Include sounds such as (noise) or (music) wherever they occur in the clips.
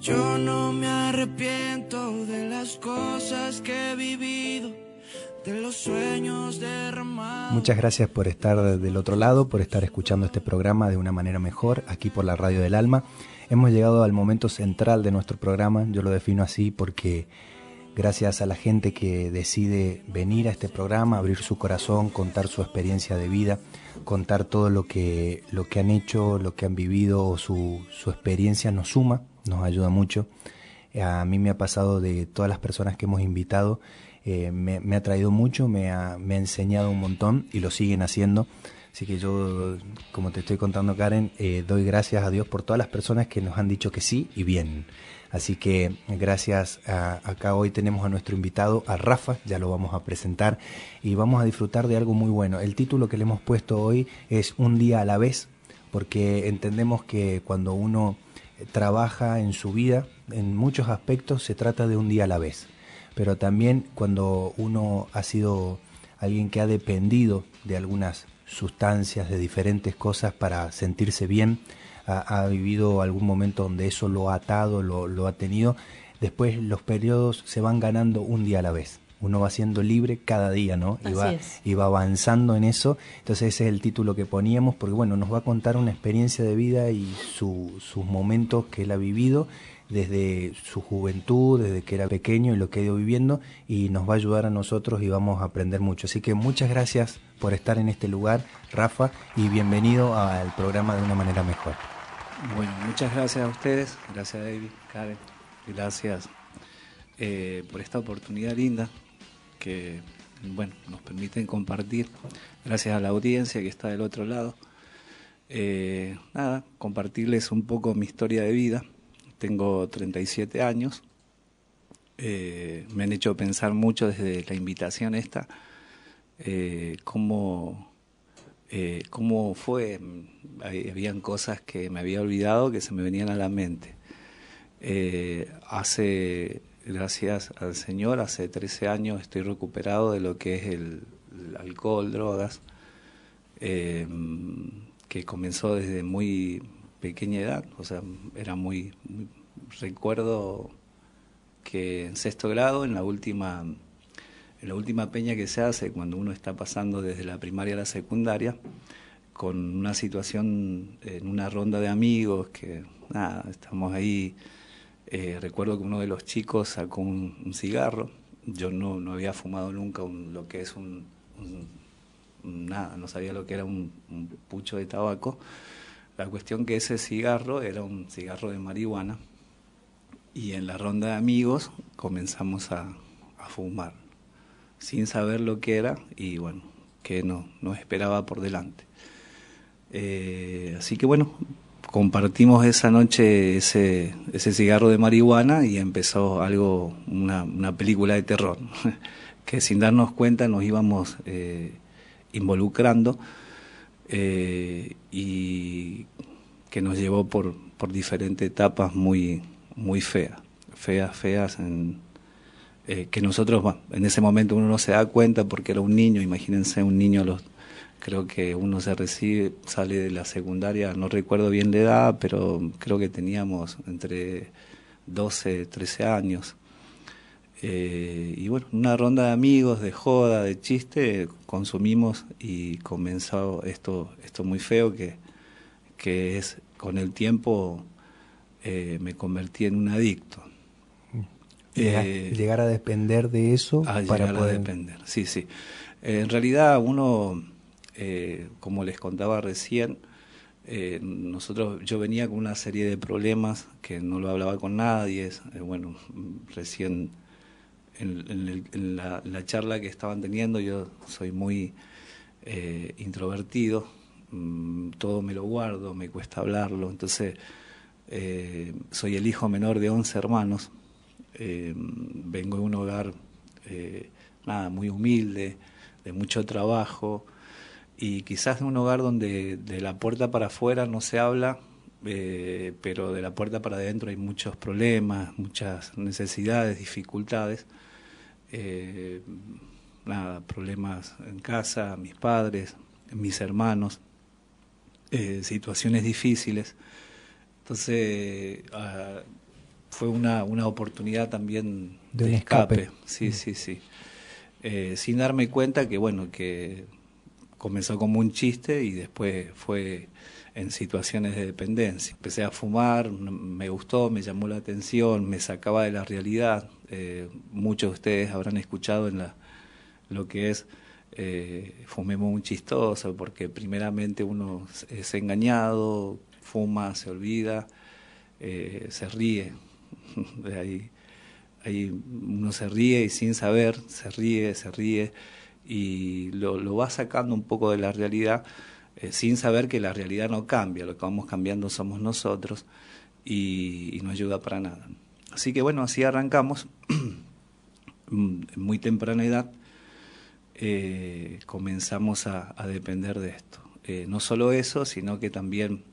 Yo no me arrepiento de las cosas que he vivido, de los sueños derramados. Muchas gracias por estar del otro lado, por estar escuchando este programa de una manera mejor, aquí por la Radio del Alma. Hemos llegado al momento central de nuestro programa, yo lo defino así porque gracias a la gente que decide venir a este programa, abrir su corazón, contar su experiencia de vida, contar todo lo que, lo que han hecho, lo que han vivido, su, su experiencia nos suma, nos ayuda mucho. A mí me ha pasado de todas las personas que hemos invitado, eh, me, ha traído mucho, me ha, me ha enseñado un montón y lo siguen haciendo. Así que yo, como te estoy contando Karen, eh, doy gracias a Dios por todas las personas que nos han dicho que sí y bien. Así que gracias. acá hoy tenemos a nuestro invitado, a Rafa, ya lo vamos a presentar y vamos a disfrutar de algo muy bueno. El título que le hemos puesto hoy es Un día a la vez, porque entendemos que cuando uno trabaja en su vida, en muchos aspectos se trata de un día a la vez. Pero también cuando uno ha sido alguien que ha dependido de algunas sustancias, de diferentes cosas para sentirse bien, ha, vivido algún momento donde eso lo ha atado, lo, lo ha tenido, después los periodos se van ganando un día a la vez uno va siendo libre cada día, ¿no? Y va, y va, avanzando en eso. Entonces ese es el título que poníamos, porque bueno, nos va a contar una experiencia de vida y sus momentos que él ha vivido desde su juventud, desde que era pequeño y lo que ha ido viviendo, y nos va a ayudar a nosotros y vamos a aprender mucho. Así que muchas gracias por estar en este lugar, Rafa, y bienvenido al programa de una manera mejor. Bueno, muchas gracias a ustedes, gracias David, Karen, gracias eh, por esta oportunidad linda que bueno, nos permiten compartir, gracias a la audiencia que está del otro lado. Eh, nada, compartirles un poco mi historia de vida. Tengo 37 años. Eh, me han hecho pensar mucho desde la invitación esta, cómo eh, cómo fue, habían cosas que me había olvidado que se me venían a la mente. Hace, gracias al Señor, hace 13 años estoy recuperado de lo que es el, alcohol, drogas, eh, que comenzó desde muy pequeña edad, o sea, era muy recuerdo que en sexto grado, en la última la última peña que se hace cuando uno está pasando desde la primaria a la secundaria, con una situación en una ronda de amigos que nada, estamos ahí. Eh, recuerdo que uno de los chicos sacó un, cigarro. Yo no, no, había fumado nunca lo que es un, nada, no sabía lo que era un, pucho de tabaco. La cuestión que ese cigarro era un cigarro de marihuana y en la ronda de amigos comenzamos a fumar sin saber lo que era y bueno, que no, nos esperaba por delante. Eh, así que bueno, compartimos esa noche ese, ese cigarro de marihuana y empezó algo, una, una película de terror, (laughs) que sin darnos cuenta nos íbamos eh, involucrando eh, y que nos llevó por, por diferentes etapas muy, muy feas, feas, feas en, eh, que nosotros, en ese momento uno no se da cuenta porque era un niño, imagínense un niño, los, creo que uno se recibe, sale de la secundaria, no recuerdo bien la edad, pero creo que teníamos entre 12, 13 años. Eh, y bueno, una ronda de amigos, de joda, de chiste, consumimos y comenzó esto, esto muy feo que, que es con el tiempo eh, me convertí en un adicto. Eh, llegar, a depender de eso para poder... depender, sí, sí. En realidad uno, eh, como les contaba recién, nosotros, yo venía con una serie de problemas que no lo hablaba con nadie, bueno, recién en, la, charla que estaban teniendo yo soy muy introvertido, mm, todo me lo guardo, me cuesta hablarlo, entonces soy el hijo menor de 11 hermanos, eh, vengo de un hogar eh, nada, muy humilde, de mucho trabajo, y quizás de un hogar donde de la puerta para afuera no se habla, eh, pero de la puerta para adentro hay muchos problemas, muchas necesidades, dificultades. nada, problemas en casa, mis padres, mis hermanos, situaciones difíciles. Entonces, ah, fue una, una oportunidad también de, escape. Sí, mm. sí, sí. Eh, sin darme cuenta que, bueno, que comenzó como un chiste y después fue en situaciones de dependencia. Empecé a fumar, me gustó, me llamó la atención, me sacaba de la realidad. Eh, muchos de ustedes habrán escuchado en la, lo que es eh, fumemos un chistoso, porque primeramente uno es engañado, fuma, se olvida, eh, se ríe. (laughs) De ahí, ahí uno se ríe y sin saber, se ríe, se ríe y lo, lo va sacando un poco de la realidad eh, sin saber que la realidad no cambia, lo que vamos cambiando somos nosotros y, no ayuda para nada. Así que bueno, así arrancamos, (clears throat) muy temprana edad eh, comenzamos a, depender de esto. Eh, no solo eso, sino que también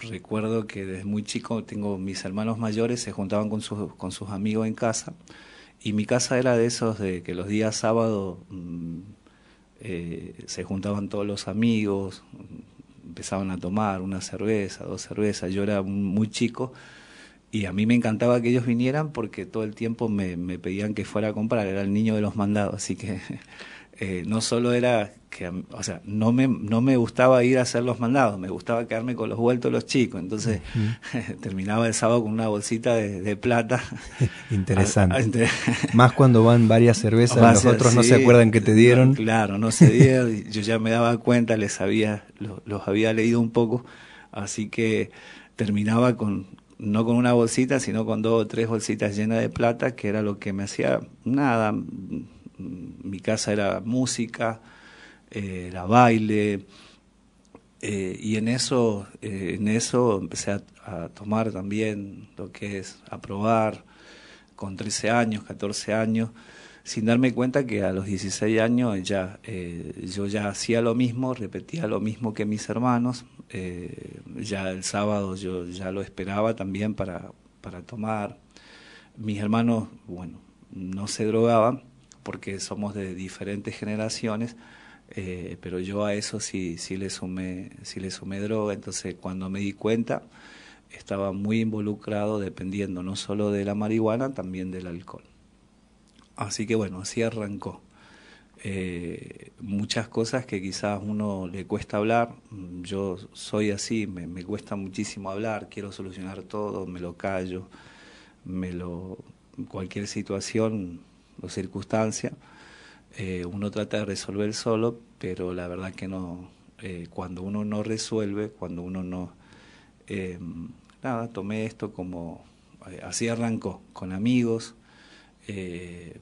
recuerdo que desde muy chico tengo mis hermanos mayores se juntaban con sus, con sus amigos en casa y mi casa era de esos de que los días sábados mm, eh, se juntaban todos los amigos, empezaban a tomar una cerveza, dos cervezas, yo era muy chico y a mí me encantaba que ellos vinieran porque todo el tiempo me, me pedían que fuera a comprar, era el niño de los mandados, así que eh, no solo era que, o sea, no me, no me gustaba ir a hacer los mandados, me gustaba quedarme con los vueltos los chicos, entonces (laughs) terminaba el sábado con una bolsita de, plata. (laughs) Interesante. (laughs) Más cuando van varias cervezas, los otros no se acuerdan que te dieron. claro, no se dieron, yo ya me daba cuenta, les había, los, los había leído un poco, así que terminaba con, no con una bolsita, sino con dos o tres bolsitas llenas de plata, que era lo que me hacía nada, mi casa era música, eh, era baile, eh, y en eso, eh, en eso empecé a, tomar también lo que es a probar con 13 años, 14 años, sin darme cuenta que a los 16 años ya yo ya hacía lo mismo, repetía lo mismo que mis hermanos, ya el sábado yo ya lo esperaba también para, para tomar. Mis hermanos, bueno, no se drogaban, porque somos de diferentes generaciones, eh, pero yo a eso sí, sí, le sumé, sí le sumé droga, entonces cuando me di cuenta estaba muy involucrado dependiendo no solo de la marihuana, también del alcohol. Así que bueno, así arrancó. Eh, muchas cosas que quizás uno le cuesta hablar, yo soy así, me, me cuesta muchísimo hablar, quiero solucionar todo, me lo callo, me lo cualquier situación o circunstancia, eh, uno trata de resolver solo, pero la verdad que no, eh, cuando uno no resuelve, cuando uno no... Eh, nada, tomé esto como... así arrancó, con amigos,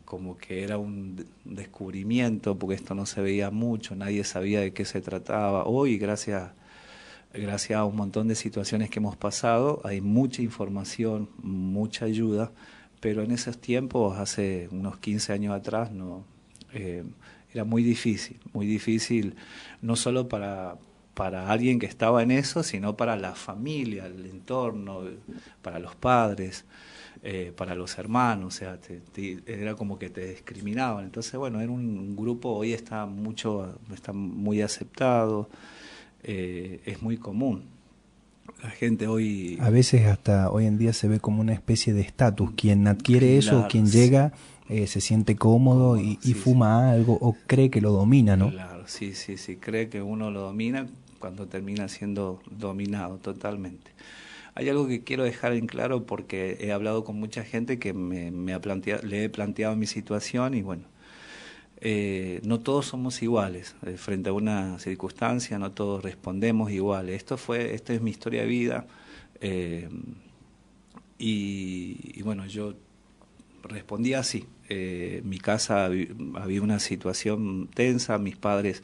como que era un descubrimiento, porque esto no se veía mucho, nadie sabía de qué se trataba. Hoy, gracias, gracias a un montón de situaciones que hemos pasado, hay mucha información, mucha ayuda pero en esos tiempos, hace unos 15 años atrás, no eh, era muy difícil, muy difícil, no solo para, para alguien que estaba en eso, sino para la familia, el entorno, para los padres, eh, para los hermanos, o sea, era como que te discriminaban. Entonces, bueno, era un, grupo, hoy está mucho, está muy aceptado, eh, es muy común. La gente hoy... A veces hasta hoy en día se ve como una especie de estatus. Quien adquiere eso, quien llega, eh, se siente cómodo y, fuma algo o cree que lo domina, ¿no? Claro, sí, sí, sí, cree que uno lo domina cuando termina siendo dominado totalmente. Hay algo que quiero dejar en claro porque he hablado con mucha gente que me, me ha planteado, le he planteado mi situación y bueno, eh, no todos somos iguales eh, frente a una circunstancia, no todos respondemos iguales. Esto fue, esta es mi historia de vida eh, y, bueno, yo respondí así. en mi casa había una situación tensa, mis padres,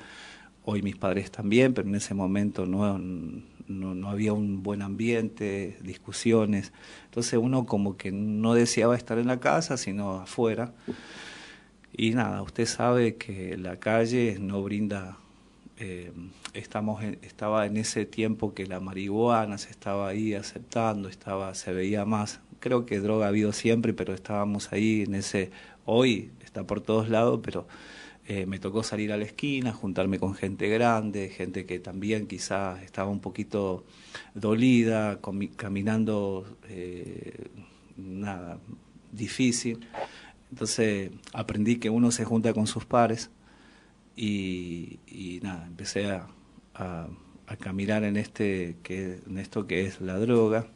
hoy mis padres también, pero en ese momento no, no, no había un buen ambiente, discusiones. Entonces uno como que no deseaba estar en la casa, sino afuera. Y nada, usted sabe que la calle no brinda, eh, estamos estaba en ese tiempo que la marihuana se estaba ahí aceptando, estaba, se veía más, creo que droga ha habido siempre, pero estábamos ahí en ese, hoy está por todos lados, pero eh, me tocó salir a la esquina, juntarme con gente grande, gente que también quizás estaba un poquito dolida, caminando eh, nada, difícil. Entonces aprendí que uno se junta con sus pares y, nada, empecé a, caminar en, este, que, en esto que es la droga.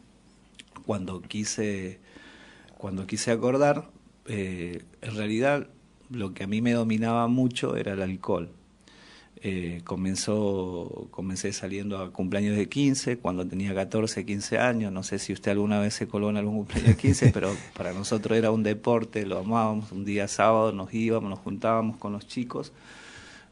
Cuando quise, cuando quise acordar, eh, en realidad lo que a mí me dominaba mucho era el alcohol. Eh, comenzó, comencé saliendo a cumpleaños de 15, cuando tenía 14, 15 años. No sé si usted alguna vez se coló en algún cumpleaños de 15, (laughs) pero para nosotros era un deporte, lo amábamos. Un día sábado nos íbamos, nos juntábamos con los chicos,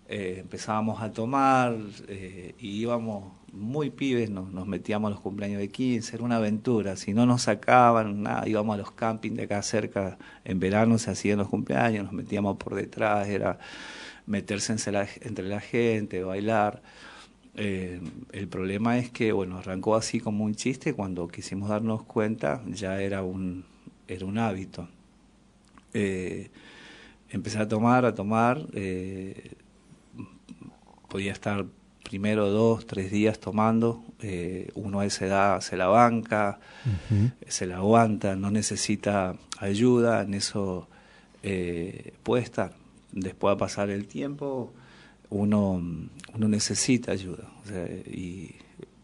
eh, empezábamos a tomar eh, y íbamos muy pibes, nos, nos, metíamos a los cumpleaños de 15, era una aventura. Si no nos sacaban, nada, íbamos a los campings de acá cerca, en verano se hacían los cumpleaños, nos metíamos por detrás, era meterse entre la gente, bailar. Eh, el problema es que, bueno, arrancó así como un chiste, cuando quisimos darnos cuenta ya era un, era un hábito. Eh, empecé a tomar, a tomar, eh, podía estar primero dos, tres días tomando, uno a esa edad se la banca, se la aguanta, no necesita ayuda, en eso puede estar después de pasar el tiempo, uno, necesita ayuda. y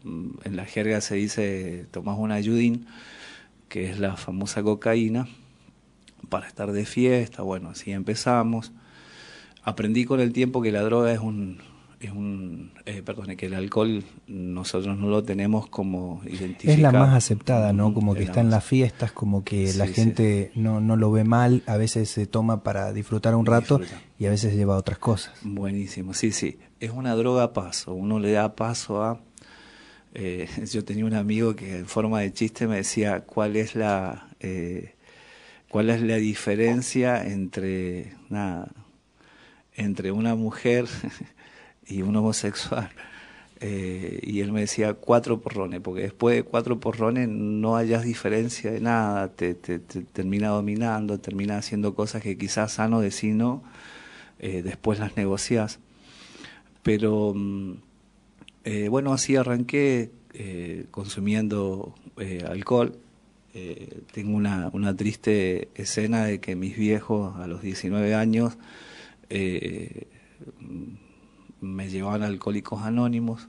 mm, en la jerga se dice, tomas un ayudín, que es la famosa cocaína, para estar de fiesta. Bueno, así empezamos. Aprendí con el tiempo que la droga es un, es un eh, perdón, que el alcohol nosotros no lo tenemos como identificado. Es la más aceptada, ¿no? Como que está en las fiestas, como que la gente No, no lo ve mal, a veces se toma para disfrutar un rato y a veces lleva otras cosas. Buenísimo, sí, sí. Es una droga a paso, uno le da paso a... Eh, (laughs) yo tenía un amigo que en forma de chiste me decía cuál es la... Eh, cuál es la diferencia entre nada entre una mujer (laughs) y un homosexual. (laughs) Eh, y él me decía cuatro porrones, porque después de cuatro porrones no hayas diferencia de nada, te, te, termina dominando, termina haciendo cosas que quizás sano de sí no, eh, después las negocias. Pero mm, eh, bueno, así arranqué consumiendo alcohol. tengo una, una triste escena de que mis viejos a los 19 años me llevaban Alcohólicos Anónimos,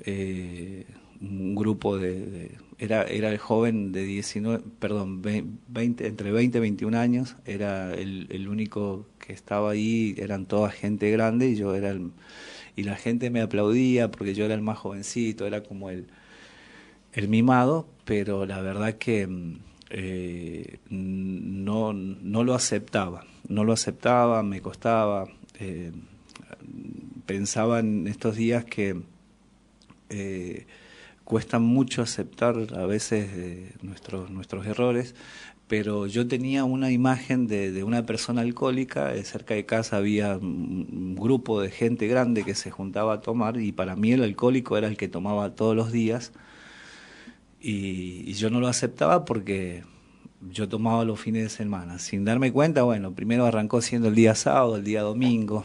eh, un grupo de, era, era el joven de 19, perdón, 20, entre 20 y 21 años, era el, el, único que estaba ahí, eran toda gente grande y yo era el, y la gente me aplaudía porque yo era el más jovencito, era como el, el mimado, pero la verdad que eh, no, no lo aceptaba, no lo aceptaba, me costaba. Eh, pensaba en estos días que eh, cuesta mucho aceptar a veces eh, nuestros, nuestros errores, pero yo tenía una imagen de, una persona alcohólica, eh, cerca de casa había un grupo de gente grande que se juntaba a tomar y para mí el alcohólico era el que tomaba todos los días y, y yo no lo aceptaba porque yo tomaba los fines de semana. Sin darme cuenta, bueno, primero arrancó siendo el día sábado, el día domingo,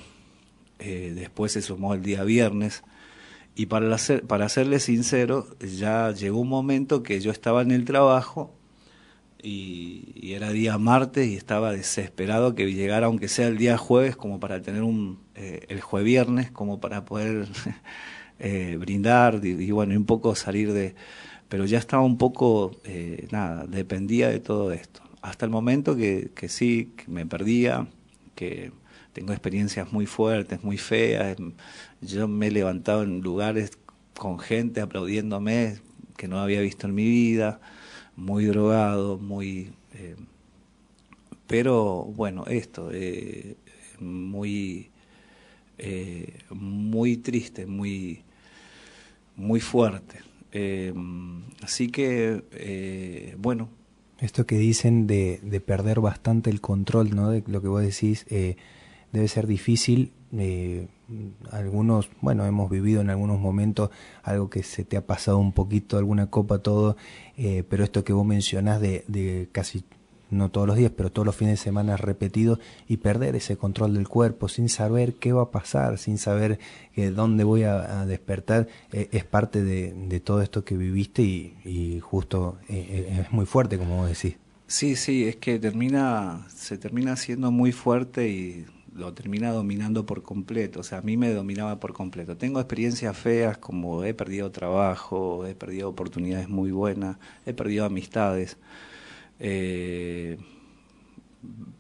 eh, después se sumó el día viernes, y para, para serle sincero, ya llegó un momento que yo estaba en el trabajo y, era día martes y estaba desesperado que llegara, aunque sea el día jueves, como para tener un, eh, el jueves viernes, como para poder (laughs) eh, brindar y, bueno, un poco salir de... Pero ya estaba un poco, nada, dependía de todo esto. Hasta el momento que, que sí, que me perdía, que tengo experiencias muy fuertes, muy feas. Yo me he levantado en lugares con gente aplaudiéndome que no había visto en mi vida, muy drogado, muy... Eh, pero bueno, esto, eh, muy, eh, muy triste, muy, muy fuerte. así que, bueno. Esto que dicen de, perder bastante el control, ¿no? De lo que vos decís, debe ser difícil. Eh, algunos, bueno, hemos vivido en algunos momentos algo que se te ha pasado un poquito, alguna copa, todo, eh, pero esto que vos mencionás de, de casi no todos los días, pero todos los fines de semana repetidos y perder ese control del cuerpo sin saber qué va a pasar, sin saber eh, dónde voy a, despertar, eh, es parte de, todo esto que viviste y, justo eh, es muy fuerte, como vos decís. Sí, sí, es que termina, se termina siendo muy fuerte y lo termina dominando por completo, o sea, a mí me dominaba por completo. Tengo experiencias feas como he perdido trabajo, he perdido oportunidades muy buenas, he perdido amistades eh,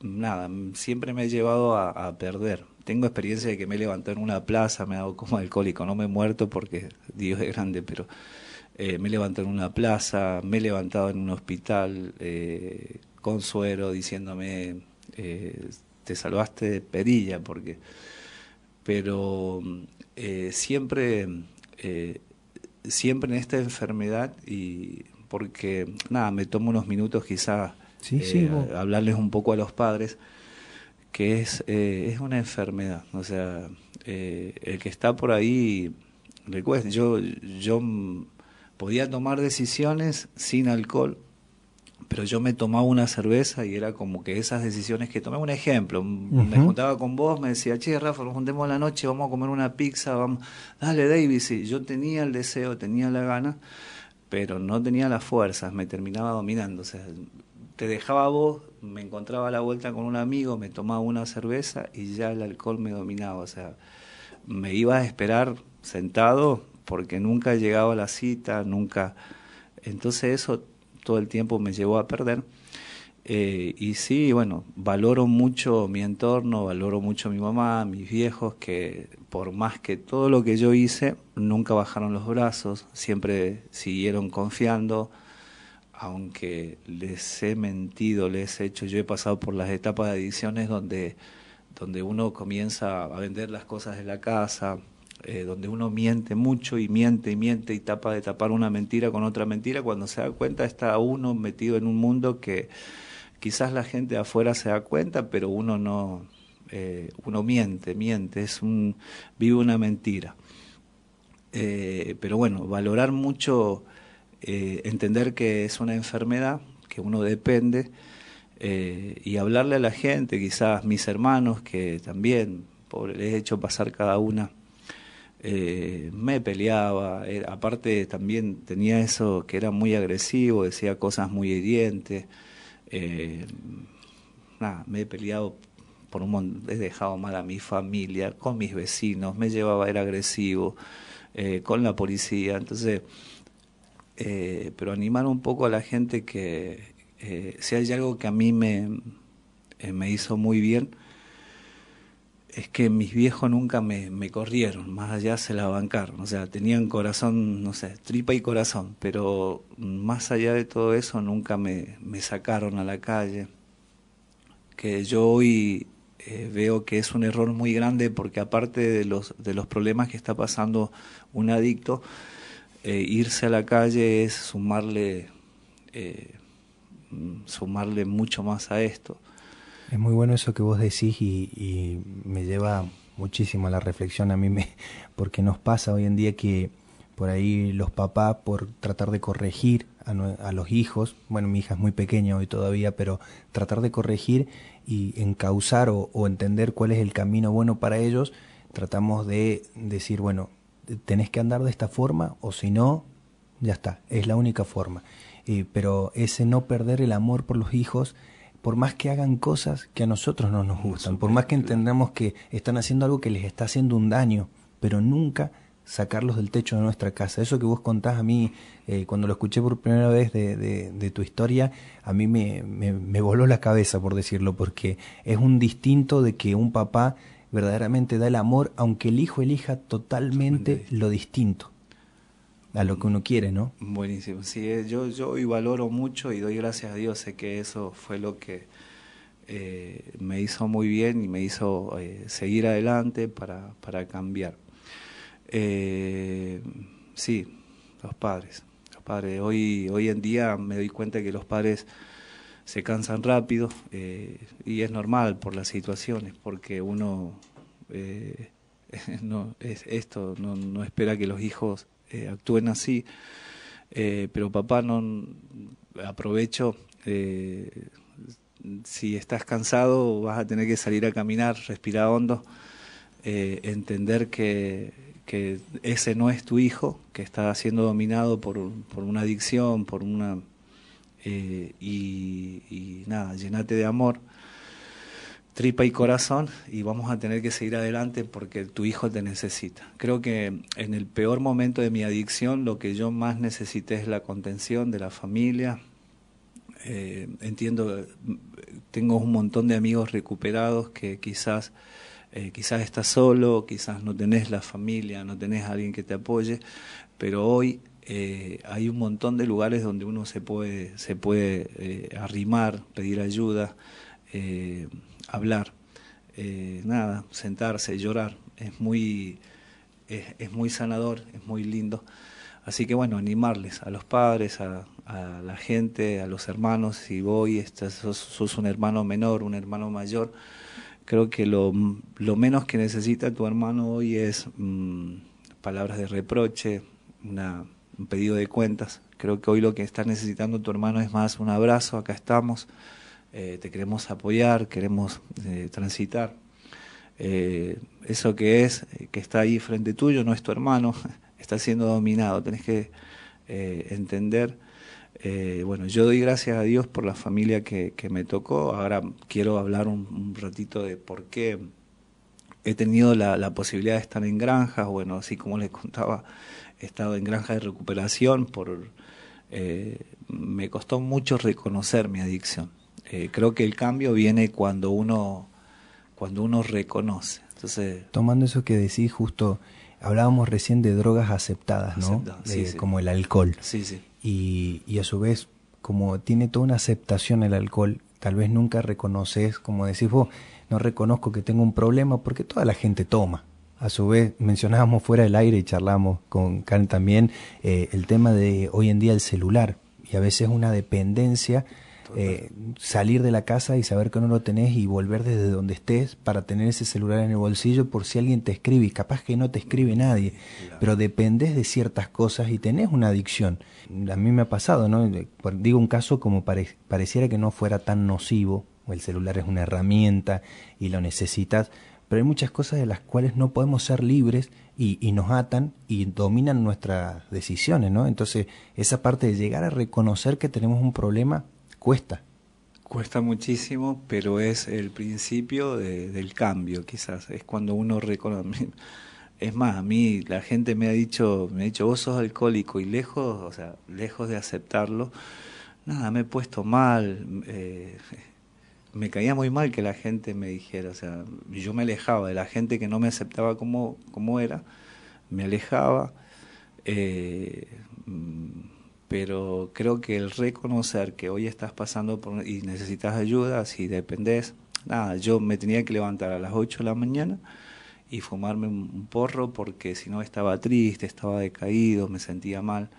nada, siempre me he llevado a, perder. Tengo experiencia de que me he levantado en una plaza, me he dado como alcohólico, no me he muerto porque Dios es grande, pero eh, me he levantado en una plaza, me he levantado en un hospital eh, con suero diciéndome, eh, te salvaste de perilla, porque... Pero eh, siempre, siempre en esta enfermedad y porque nada, me tomo unos minutos quizás eh, hablarles un poco a los padres, que es, eh, es una enfermedad, o sea, eh, el que está por ahí, recuerden, yo, yo podía tomar decisiones sin alcohol, pero yo me tomaba una cerveza y era como que esas decisiones que tomé, un ejemplo, me juntaba con vos, me decía, che, Rafa, nos juntemos la noche, vamos a comer una pizza, vamos, dale, David, sí, yo tenía el deseo, tenía la gana, pero no tenía las fuerzas, me terminaba dominando. O sea, te dejaba vos, me encontraba a la vuelta con un amigo, me tomaba una cerveza y ya el alcohol me dominaba. O sea, me iba a esperar sentado porque nunca llegaba a la cita, nunca. Entonces eso todo el tiempo me llevó a perder. Eh, y sí, bueno, valoro mucho mi entorno, valoro mucho mi mamá, mis viejos, que por más que todo lo que yo hice, nunca bajaron los brazos, siempre siguieron confiando, aunque les he mentido, les he hecho, yo he pasado por las etapas de adicciones donde, donde uno comienza a vender las cosas de la casa, eh, donde uno miente mucho y miente y miente y tapa de tapar una mentira con otra mentira, cuando se da cuenta está uno metido en un mundo que quizás la gente de afuera se da cuenta, pero uno no, eh, uno miente, miente, es un, vive una mentira. Eh, pero bueno, valorar mucho, entender que es una enfermedad, que uno depende, y hablarle a la gente, quizás mis hermanos, que también, pobre, les he hecho pasar cada una, me peleaba, aparte también tenía eso que era muy agresivo, decía cosas muy hirientes, nada, me he peleado por un he dejado mal a mi familia, con mis vecinos, me llevaba, era agresivo, eh, con la policía, entonces, eh, pero animar un poco a la gente que eh, si hay algo que a mí me, me hizo muy bien, es que mis viejos nunca me, me, corrieron, más allá se la bancaron, o sea, tenían corazón, no sé, tripa y corazón, pero más allá de todo eso nunca me, me sacaron a la calle, que yo hoy eh, veo que es un error muy grande porque aparte de los, de los problemas que está pasando un adicto, eh, irse a la calle es sumarle, eh, sumarle mucho más a esto. Es muy bueno eso que vos decís y, y, me lleva muchísimo a la reflexión a mí, me, (laughs) porque nos pasa hoy en día que por ahí los papás, por tratar de corregir a, a los hijos, bueno, mi hija es muy pequeña hoy todavía, pero tratar de corregir y encauzar o, o, entender cuál es el camino bueno para ellos, tratamos de decir, bueno, tenés que andar de esta forma o si no, ya está, es la única forma. Eh, pero ese no perder el amor por los hijos, por más que hagan cosas que a nosotros no nos gustan, por más que entendamos que están haciendo algo que les está haciendo un daño, pero nunca sacarlos del techo de nuestra casa. Eso que vos contás a mí, eh, cuando lo escuché por primera vez de, de, tu historia, a mí me, me, voló la cabeza, por decirlo, porque es un distinto de que un papá verdaderamente da el amor, aunque el hijo elija totalmente lo distinto a lo que uno quiere, ¿no? Buenísimo. Sí, eh, yo, yo hoy valoro mucho y doy gracias a Dios, sé que eso fue lo que eh, me hizo muy bien y me hizo seguir adelante para, para cambiar. Eh, sí, los padres. Los padres. Hoy, hoy en día me doy cuenta que los padres se cansan rápido eh, y es normal por las situaciones, porque uno eh, (laughs) no es esto no, no espera que los hijos eh, actúen así, pero papá no aprovecho si estás cansado vas a tener que salir a caminar, respirar hondo, eh, entender que, ese no es tu hijo, que está siendo dominado por, por una adicción, por una... Eh, y, y, nada, llenate de amor, tripa y corazón y vamos a tener que seguir adelante porque tu hijo te necesita. Creo que en el peor momento de mi adicción lo que yo más necesité es la contención de la familia, eh, entiendo, tengo un montón de amigos recuperados que quizás, eh, quizás estás solo, quizás no tenés la familia, no tenés a alguien que te apoye, pero hoy eh, hay un montón de lugares donde uno se puede, se puede arrimar, pedir ayuda, hablar, nada, sentarse, llorar, es muy, es muy sanador, es muy lindo. Así que bueno, animarles a los padres, a, a la gente, a los hermanos, si voy, estás, sos, un hermano menor, un hermano mayor, creo que lo, lo menos que necesita tu hermano hoy es mm, palabras de reproche, una, un pedido de cuentas. Creo que hoy lo que está necesitando tu hermano es más un abrazo, acá estamos, eh, te queremos apoyar, queremos eh, transitar. Eh, eso que es, que está ahí frente tuyo, no es tu hermano, (laughs) está siendo dominado. Tenés que entender eh, bueno, yo doy gracias a Dios por la familia que, me tocó. Ahora quiero hablar un, ratito de por qué he tenido la, posibilidad de estar en granjas. Bueno, así como les contaba, he estado en granjas de recuperación. Por, eh, me costó mucho reconocer mi adicción. Eh, creo que el cambio viene cuando uno, cuando uno reconoce. Entonces, Tomando eso que decís, justo hablábamos recién de drogas aceptadas, ¿no? Como el alcohol. Sí, sí y, y a su vez, como tiene toda una aceptación el alcohol, tal vez nunca reconoces, como decís vos, no reconozco que tengo un problema porque toda la gente toma. A su vez, mencionábamos fuera del aire y charlamos con Karen también eh, el tema de hoy en día el celular y a veces una dependencia eh, salir de la casa y saber que no lo tenés y volver desde donde estés para tener ese celular en el bolsillo por si alguien te escribe y capaz que no te escribe nadie, pero dependés de ciertas cosas y tenés una adicción. A mí me ha pasado, ¿no? Digo un caso como pareciera que no fuera tan nocivo, el celular es una herramienta y lo necesitas, pero hay muchas cosas de las cuales no podemos ser libres y, y, nos atan y dominan nuestras decisiones, ¿no? Entonces, esa parte de llegar a reconocer que tenemos un problema cuesta. Cuesta muchísimo, pero es el principio del cambio, quizás. Es cuando uno reconoce. (laughs) Es más, a mí la gente me ha dicho, me ha dicho, vos sos alcohólico y lejos, o sea, lejos de aceptarlo, nada, me he puesto mal. Eh, me caía muy mal que la gente me dijera, o sea, yo me alejaba de la gente que no me aceptaba como, como era, me alejaba. Eh, pero creo que el reconocer que hoy estás pasando por, y necesitas ayuda, si dependés, nada, yo me tenía que levantar a las 8 de la mañana y fumarme un porro porque si no estaba triste, estaba decaído, me sentía mal.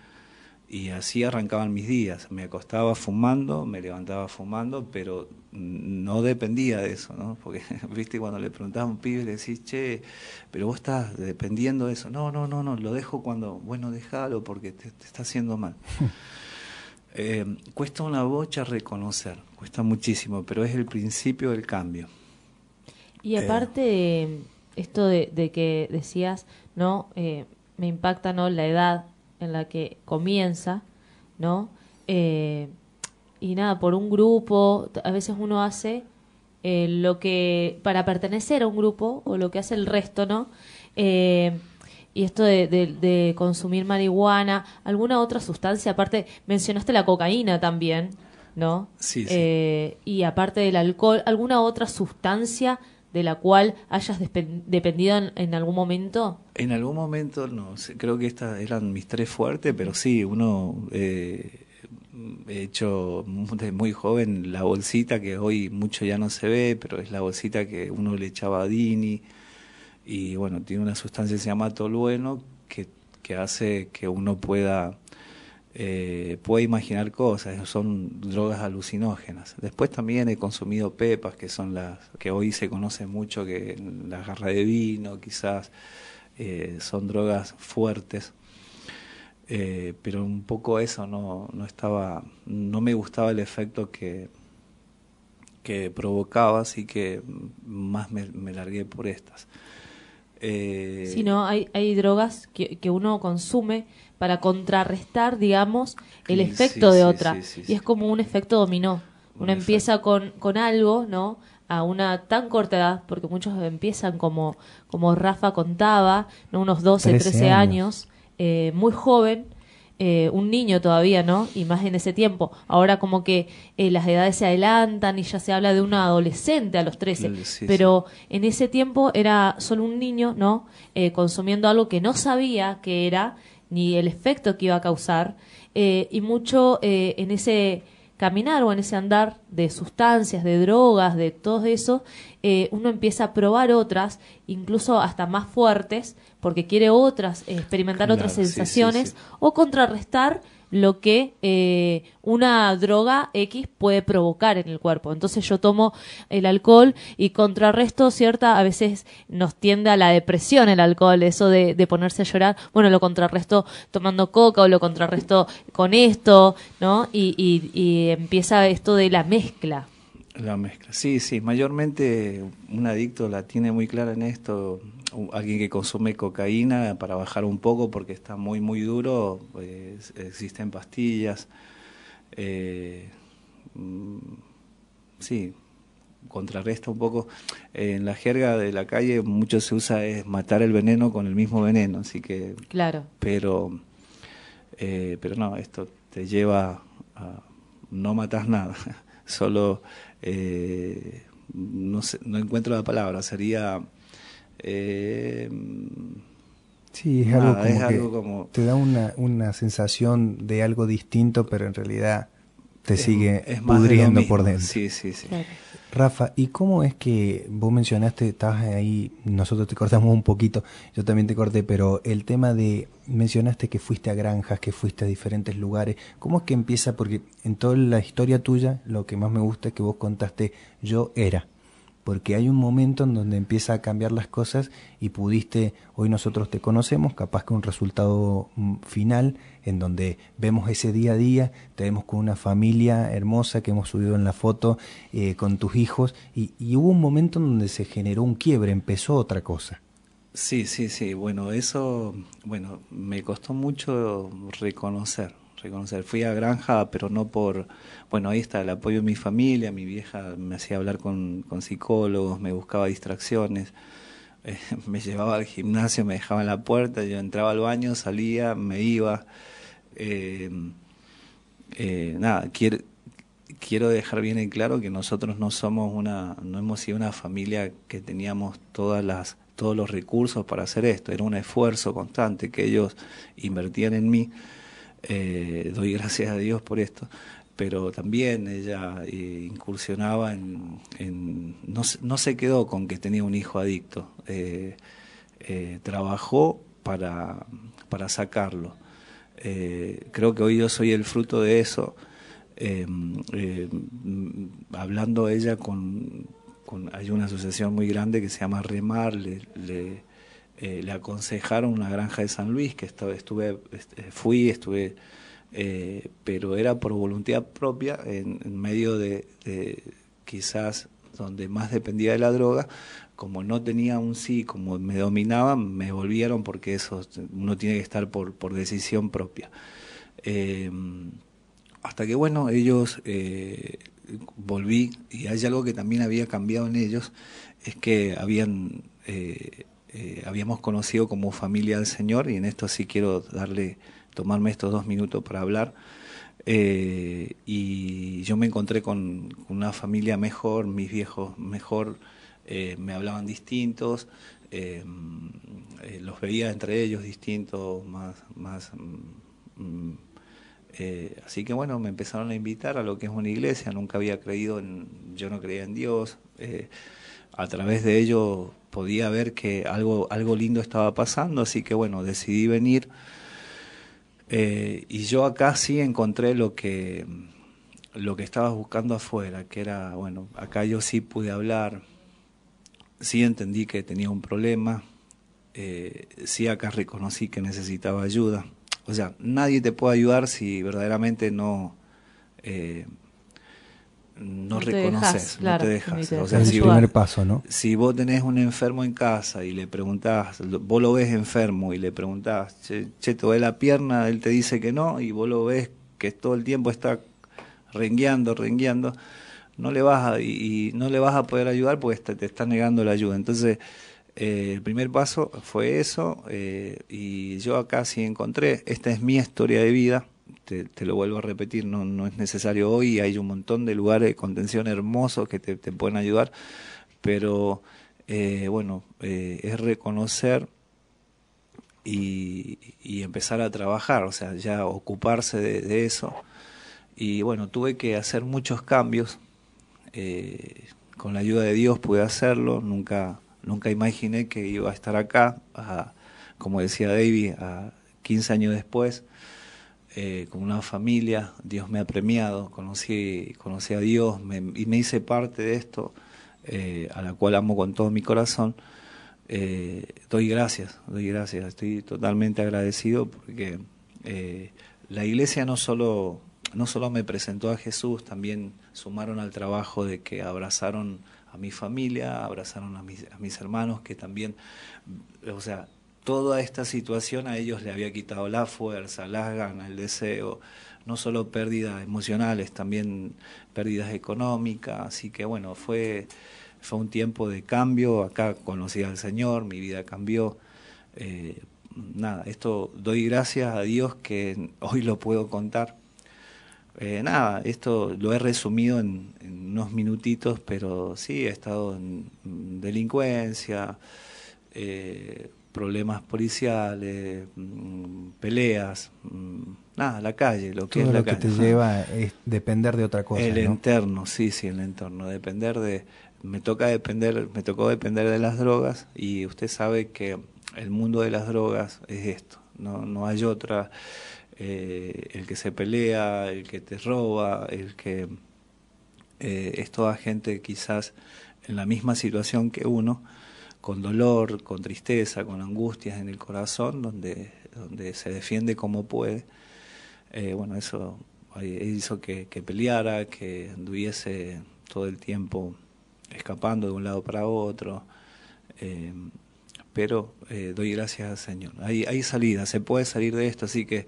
Y así arrancaban mis días. Me acostaba fumando, me levantaba fumando, pero no dependía de eso, ¿no? Porque, (laughs) viste, cuando le preguntaba a un pibe, le decís, che, pero vos estás dependiendo de eso. No, no, no, no, lo dejo cuando, bueno, déjalo porque te, está haciendo mal. (laughs) eh, cuesta una bocha reconocer, cuesta muchísimo, pero es el principio del cambio. Y aparte, esto de, que decías, ¿no? Eh, me impacta, ¿no? La edad en la que comienza, ¿no? Eh, y nada, por un grupo, a veces uno hace eh, lo que, para pertenecer a un grupo, o lo que hace el resto, ¿no? Eh, y esto de, consumir marihuana, alguna otra sustancia, aparte, mencionaste la cocaína también, ¿no? Sí, sí. y aparte del alcohol, ¿alguna otra sustancia de la cual hayas dependido en, algún momento? En algún momento, no, creo que estas eran mis tres fuertes, pero sí, uno eh, he hecho desde muy joven la bolsita que hoy mucho ya no se ve, pero es la bolsita que uno le echaba a Dini y bueno, tiene una sustancia que se llama tolueno que, que hace que uno pueda eh, puede imaginar cosas, son drogas alucinógenas. Después también he consumido pepas, que son las que hoy se conoce mucho, que la garra de vino, quizás eh, son drogas fuertes. Eh, pero un poco eso no, no estaba, no me gustaba el efecto que, que provocaba, así que más me, largué por estas. Eh, sí, no, hay, hay drogas que, que uno consume para contrarrestar, digamos, el efecto de otra. y es como un efecto dominó. Uno empieza con, con algo, ¿no? A una tan corta edad, porque muchos empiezan como, como Rafa contaba, ¿no? unos 12, 13, años, eh, muy joven, eh, un niño todavía, ¿no? Y más en ese tiempo. Ahora como que eh, las edades se adelantan y ya se habla de un adolescente a los 13. pero en ese tiempo era solo un niño, ¿no? Eh, consumiendo algo que no sabía que era, ni el efecto que iba a causar. y mucho en ese caminar o en ese andar de sustancias, de drogas, de todo eso, eh, uno empieza a probar otras, incluso hasta más fuertes, porque quiere otras, experimentar otras sensaciones o contrarrestar lo que eh, una droga X puede provocar en el cuerpo. Entonces yo tomo el alcohol y contrarresto cierta, a veces nos tiende a la depresión el alcohol, eso de, ponerse a llorar, bueno, lo contrarresto tomando coca o lo contrarresto con esto, ¿no? Y, y empieza esto de la mezcla. La mezcla, sí, sí, mayormente un adicto la tiene muy clara en esto, alguien que consume cocaína para bajar un poco porque está muy, muy duro, pues, existen pastillas. Eh, mm, sí, contrarresta un poco. en la jerga de la calle mucho se usa es matar el veneno con el mismo veneno, así que... Claro. Pero, eh, pero no, esto te lleva a... no matas nada, (laughs) solo... Eh, no, sé, no encuentro la palabra, sería eh, sí, es algo, como, te da una, una sensación de algo distinto, pero en realidad te sigue pudriendo por dentro. Sí, sí, sí. Rafa, ¿y cómo es que vos mencionaste, estabas ahí, nosotros te cortamos un poquito, yo también te corté, pero el tema de, mencionaste que fuiste a granjas, que fuiste a diferentes lugares, ¿cómo es que empieza? Porque en toda la historia tuya, lo que más me gusta es que vos contaste, yo era porque hay un momento en donde empieza a cambiar las cosas y pudiste, hoy nosotros te conocemos, capaz que un resultado mm, final en donde vemos ese día a día, te vemos con una familia hermosa que hemos subido en la foto, eh, con tus hijos, y, y hubo un momento en donde se generó un quiebre, empezó otra cosa. Sí, sí, sí, bueno, eso, bueno, me costó mucho reconocer, reconocer. Fui a granja, pero no por, bueno, ahí está el apoyo de mi familia, mi vieja me hacía hablar con, con psicólogos, me buscaba distracciones, eh, (laughs) me llevaba al gimnasio, me dejaba en la puerta, yo entraba al baño, salía, me iba. Eh, eh, nada, quiero, quiero dejar bien en claro que nosotros no somos una, no hemos sido una familia que teníamos todas las todos los recursos para hacer esto, era un esfuerzo constante que ellos invertían en mí eh, doy gracias a Dios por esto, pero también ella eh, incursionaba en, no, no, se quedó con que tenía un hijo adicto, eh, trabajó para, para sacarlo. creo que hoy yo soy el fruto de eso, hablando ella con, hay una asociación muy grande que se llama Remar, le eh, le aconsejaron una granja de San Luis, que estuve, este, fui, estuve, eh, pero era por voluntad propia, en, medio de, quizás donde más dependía de la droga, como no tenía un sí, como me dominaban, me volvieron porque eso uno tiene que estar por, por decisión propia. Eh, hasta que bueno, ellos volví y hay algo que también había cambiado en ellos, es que habían eh, habíamos conocido como familia del Señor y en esto sí quiero darle, tomarme estos dos minutos para hablar. Eh, y yo me encontré con, una familia mejor, mis viejos mejor, eh, me hablaban distintos, los veía entre ellos distintos, más, más mm, así que bueno, me empezaron a invitar a lo que es una iglesia, nunca había creído en, yo no creía en Dios, a través de ello podía ver que algo, algo lindo estaba pasando, así que bueno, decidí venir. Eh, y yo acá sí encontré lo que, lo que estaba buscando afuera, que era, bueno, acá yo sí pude hablar, sí entendí que tenía un problema, eh, sí acá reconocí que necesitaba ayuda. O sea, nadie te puede ayudar si verdaderamente no, eh, no, reconoces, no te dejas. O sea, es el primer paso, ¿no? Si vos tenés un enfermo en casa y le preguntás, vos lo ves enfermo y le preguntás, che, te duele la pierna, él te dice que no, y vos lo ves que todo el tiempo está rengueando, rengueando, no le vas a, y, no le vas a poder ayudar porque te, está negando la ayuda. Entonces, eh, el primer paso fue eso, eh, y yo acá sí encontré, esta es mi historia de vida, te, lo vuelvo a repetir, no, no es necesario hoy, hay un montón de lugares de contención hermosos que te, pueden ayudar, pero eh, bueno, eh, es reconocer y, empezar a trabajar, o sea, ya ocuparse de, eso. Y bueno, tuve que hacer muchos cambios, eh, con la ayuda de Dios pude hacerlo, nunca, nunca imaginé que iba a estar acá, como decía David, a 15 años después eh, con una familia, Dios me ha premiado, conocí, conocí a Dios y me hice parte de esto, eh, a la cual amo con todo mi corazón. Eh, doy gracias, doy gracias, estoy totalmente agradecido porque la iglesia no solo, no solo me presentó a Jesús, también sumaron al trabajo de que abrazaron a mi familia, abrazaron a mis hermanos que también, o sea, toda esta situación a ellos le había quitado la fuerza, las ganas, el deseo, no solo pérdidas emocionales, también pérdidas económicas, así que bueno, fue, fue un tiempo de cambio, acá conocí al Señor, mi vida cambió. Eh, nada, esto doy gracias a Dios que hoy lo puedo contar. Eh, nada, esto lo he resumido en, unos minutitos, pero sí, he estado en delincuencia, eh, problemas policiales, mm, peleas, mm, nada, la calle, lo que es lo que te lleva es depender de otra cosa. El entorno, sí, sí, el entorno, depender de, me toca depender, me tocó depender de las drogas y usted sabe que el mundo de las drogas es esto, no, no hay otra, eh, el que se pelea, el que te roba, el que eh, es toda gente quizás en la misma situación que uno con dolor, con tristeza, con angustias en el corazón, donde, donde se defiende como puede. Eh, bueno, eso hizo que, peleara, que anduviese todo el tiempo escapando de un lado para otro. Eh, pero eh, doy gracias al Señor. Hay, hay salida, se puede salir de esto, así que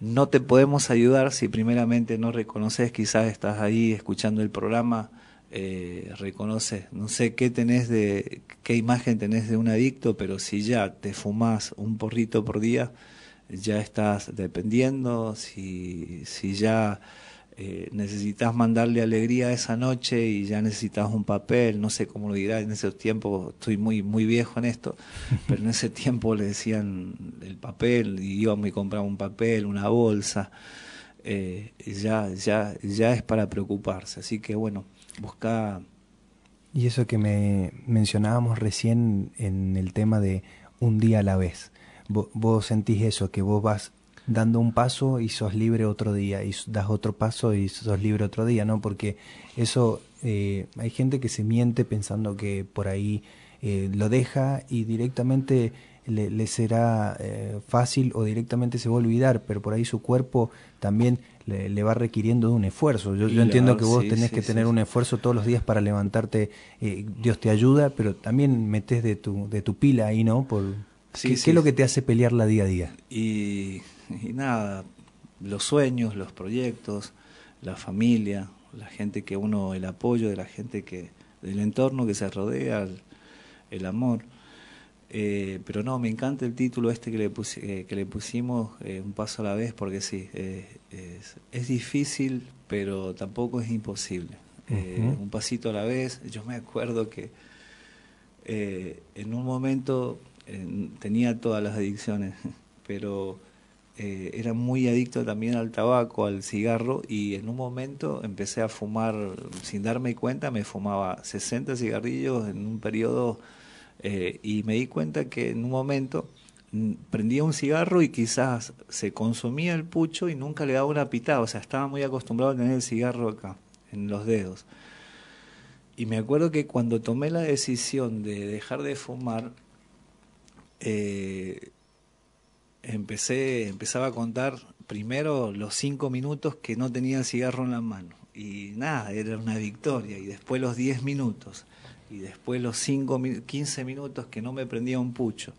no te podemos ayudar si primeramente no reconoces, quizás estás ahí escuchando el programa eh, reconoce, no sé qué tenés de, qué imagen tenés de un adicto, pero si ya te fumas un porrito por día, ya estás dependiendo, si, si ya eh, necesitas mandarle alegría esa noche y ya necesitas un papel, no sé cómo lo dirá, en ese tiempo estoy muy, muy viejo en esto, (laughs) pero en ese tiempo le decían el papel y íbamos y compramos un papel, una bolsa, eh, ya, ya, ya es para preocuparse, así que bueno, busca... Y eso que me mencionábamos recién en el tema de un día a la vez. Vos, sentís eso, que vos vas dando un paso y sos libre otro día, y das otro paso y sos libre otro día, ¿no? Porque eso, eh, hay gente que se miente pensando que por ahí eh, lo deja y directamente le, será eh, fácil o directamente se va a olvidar, pero por ahí su cuerpo también le, va requiriendo de un esfuerzo. Yo, entiendo que vos tenés que tener un esfuerzo todos los días para levantarte, eh, Dios te ayuda, pero también metes de tu, de tu pila ahí, ¿no? Por, ¿qué, es lo que te hace pelear la día a día? Y, nada, los sueños, los proyectos, la familia, la gente que uno, el apoyo de la gente que, del entorno que se rodea, el amor. Eh, pero no, me encanta el título este que le, eh, que le pusimos, eh, Un paso a la vez, porque sí, es, difícil, pero tampoco es imposible. Un pasito a la vez. Yo me acuerdo que en un momento tenía todas las adicciones, (laughs) pero era muy adicto también al tabaco, al cigarro, y en un momento empecé a fumar, sin darme cuenta, me fumaba 60 cigarrillos en un periodo eh, y me di cuenta que en un momento mm, prendía un cigarro y quizás se consumía el pucho y nunca le daba una pitada, o sea, estaba muy acostumbrado a tener el cigarro acá, en los dedos. Y me acuerdo que cuando tomé la decisión de dejar de fumar, eh, empecé, empezaba a contar primero los cinco minutos que no tenía el cigarro en la mano y nada, era una victoria. Y después los 10 minutos, y después los 5, 15 minutos que no me prendía un pucho.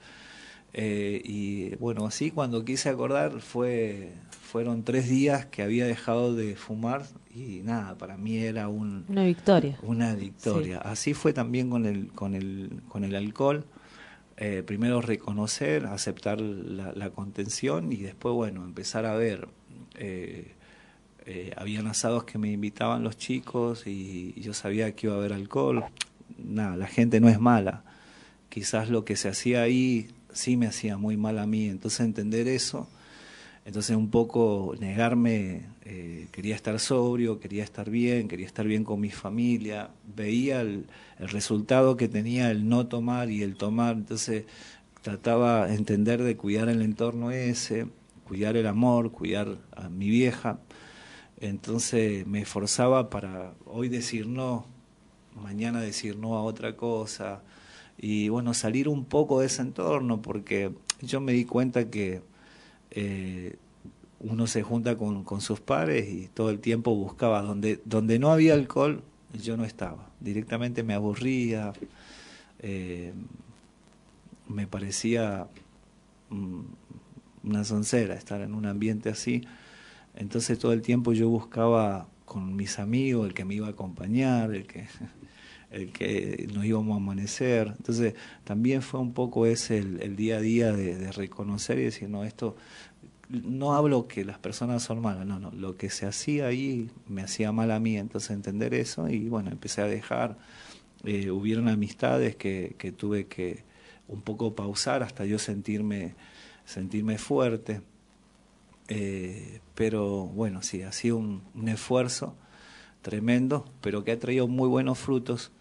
Eh, y bueno, así cuando quise acordar fue fueron tres días que había dejado de fumar y nada, para mí era un, una victoria. Una victoria. Así fue también con el, con el, con el alcohol. Eh, primero reconocer, aceptar la, contención y después, bueno, empezar a ver. Eh, eh, habían asados que me invitaban los chicos y, y yo sabía que iba a haber alcohol. Nada, la gente no es mala. Quizás lo que se hacía ahí sí me hacía muy mal a mí. Entonces entender eso entonces un poco negarme, eh, quería estar sobrio, quería estar bien, quería estar bien con mi familia, veía el, resultado que tenía el no tomar y el tomar, entonces trataba de entender de cuidar el entorno ese, cuidar el amor, cuidar a mi vieja, entonces me esforzaba para hoy decir no, mañana decir no a otra cosa y bueno, salir un poco de ese entorno porque yo me di cuenta que eh, uno se junta con, con, sus pares y todo el tiempo buscaba donde, donde no había alcohol, yo no estaba. Directamente me aburría, eh, me parecía mm, una soncera estar en un ambiente así. Entonces todo el tiempo yo buscaba con mis amigos el que me iba a acompañar, el que (laughs) el que nos íbamos a amanecer. Entonces, también fue un poco ese el, día a día de, reconocer y decir, no, esto, no hablo que las personas son malas, no, no, lo que se hacía ahí me hacía mal a mí, entonces entender eso y bueno, empecé a dejar. Eh, hubieron amistades que, que tuve que un poco pausar hasta yo sentirme, sentirme fuerte. Eh, pero bueno, sí, ha sido un, un esfuerzo tremendo, pero que ha traído muy buenos frutos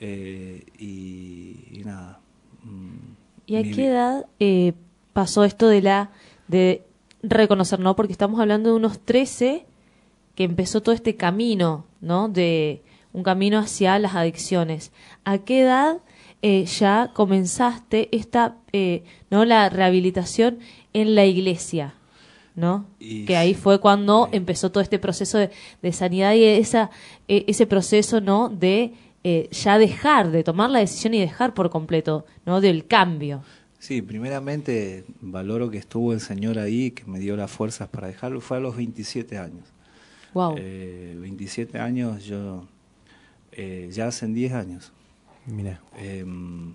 eh, y, nada. Mm, ¿Y a qué edad eh, pasó esto de la de reconocer, no? Porque estamos hablando de unos 13 que empezó todo este camino, ¿no? De un camino hacia las adicciones. ¿A qué edad eh, ya comenzaste esta, no, la rehabilitación en la iglesia? ¿no? que ahí fue cuando empezó todo este proceso de, de sanidad y esa, ese proceso, ¿no? De eh, ya dejar de tomar la decisión y dejar por completo, ¿no? Del cambio. Sí, primeramente valoro que estuvo el Señor ahí, que me dio las fuerzas para dejarlo, fue a los 27 años. Wow. 27 años, yo eh, ya hacen 10 años. Mira. Em,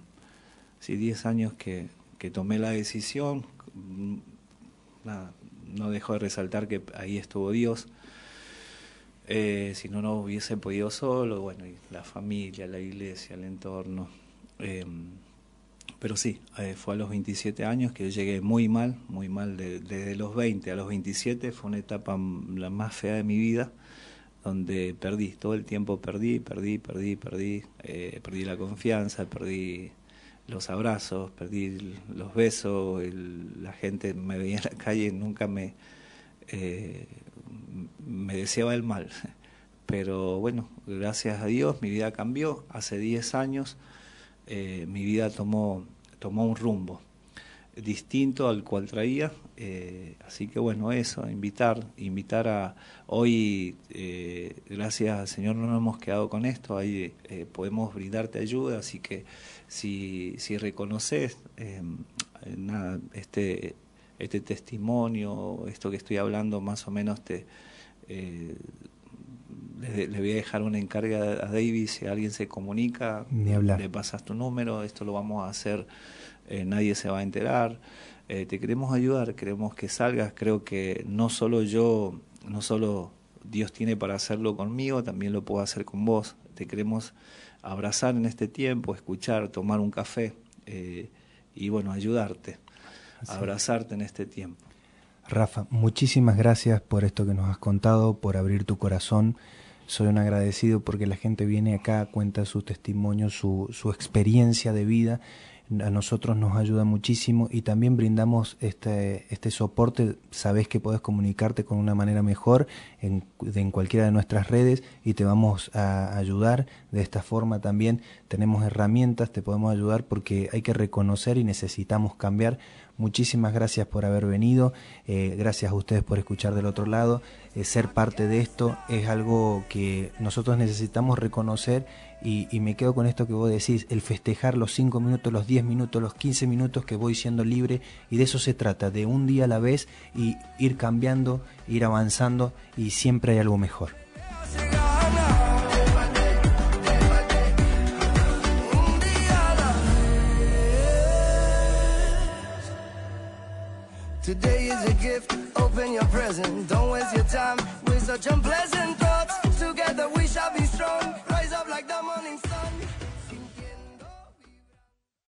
sí, 10 años que, que tomé la decisión. Nada, no dejo de resaltar que ahí estuvo Dios. Eh, si no, no hubiese podido solo, bueno, y la familia, la iglesia, el entorno. Em, pero sí, eh, fue a los 27 años que yo llegué muy mal, muy mal, desde los 20 a los 27 fue una etapa la más fea de mi vida, donde perdí, todo el tiempo perdí, perdí, perdí, perdí, eh, perdí la confianza, perdí los abrazos, perdí los besos, la gente me veía en la calle, nunca me me deseaba el mal. (laughs) Pero bueno, gracias a Dios mi vida cambió. Hace 10 años eh, mi vida tomó, tomó un rumbo distinto al cual traía. Eh, así que bueno, eso, invitar, invitar a hoy, eh, gracias al Señor no nos hemos quedado con esto, ahí podemos brindarte ayuda, así que si, si reconoces nada, este, este testimonio, esto que estoy hablando más o menos te eh, le, voy a dejar una encarga a David, si alguien se comunica, le pasas tu número, esto lo vamos a hacer, eh, nadie se va a enterar. Eh, te queremos ayudar, queremos que salgas, creo que no solo yo, no solo Dios tiene para hacerlo conmigo, también lo puedo hacer con vos. Te queremos abrazar en este tiempo, escuchar, tomar un café eh, y bueno, ayudarte, abrazarte en este tiempo. Rafa, muchísimas gracias por esto que nos has contado, por abrir tu corazón. Soy un agradecido porque la gente viene acá, cuenta su testimonio, su, su experiencia de vida. A nosotros nos ayuda muchísimo y también brindamos este, este soporte. Sabes que puedes comunicarte con una manera mejor en, en cualquiera de nuestras redes y te vamos a ayudar de esta forma también. Tenemos herramientas, te podemos ayudar porque hay que reconocer y necesitamos cambiar muchísimas gracias por haber venido, eh, gracias a ustedes por escuchar del otro lado. Eh, ser parte de esto es algo que nosotros necesitamos reconocer y, me quedo con esto que vos decís, el festejar los 5 minutos, los 10 minutos, los 15 minutos que voy siendo libre y de eso se trata, de un día a la vez y ir cambiando, ir avanzando y siempre hay algo mejor. Today is a gift, open your present, don't waste your time. With such unpleasant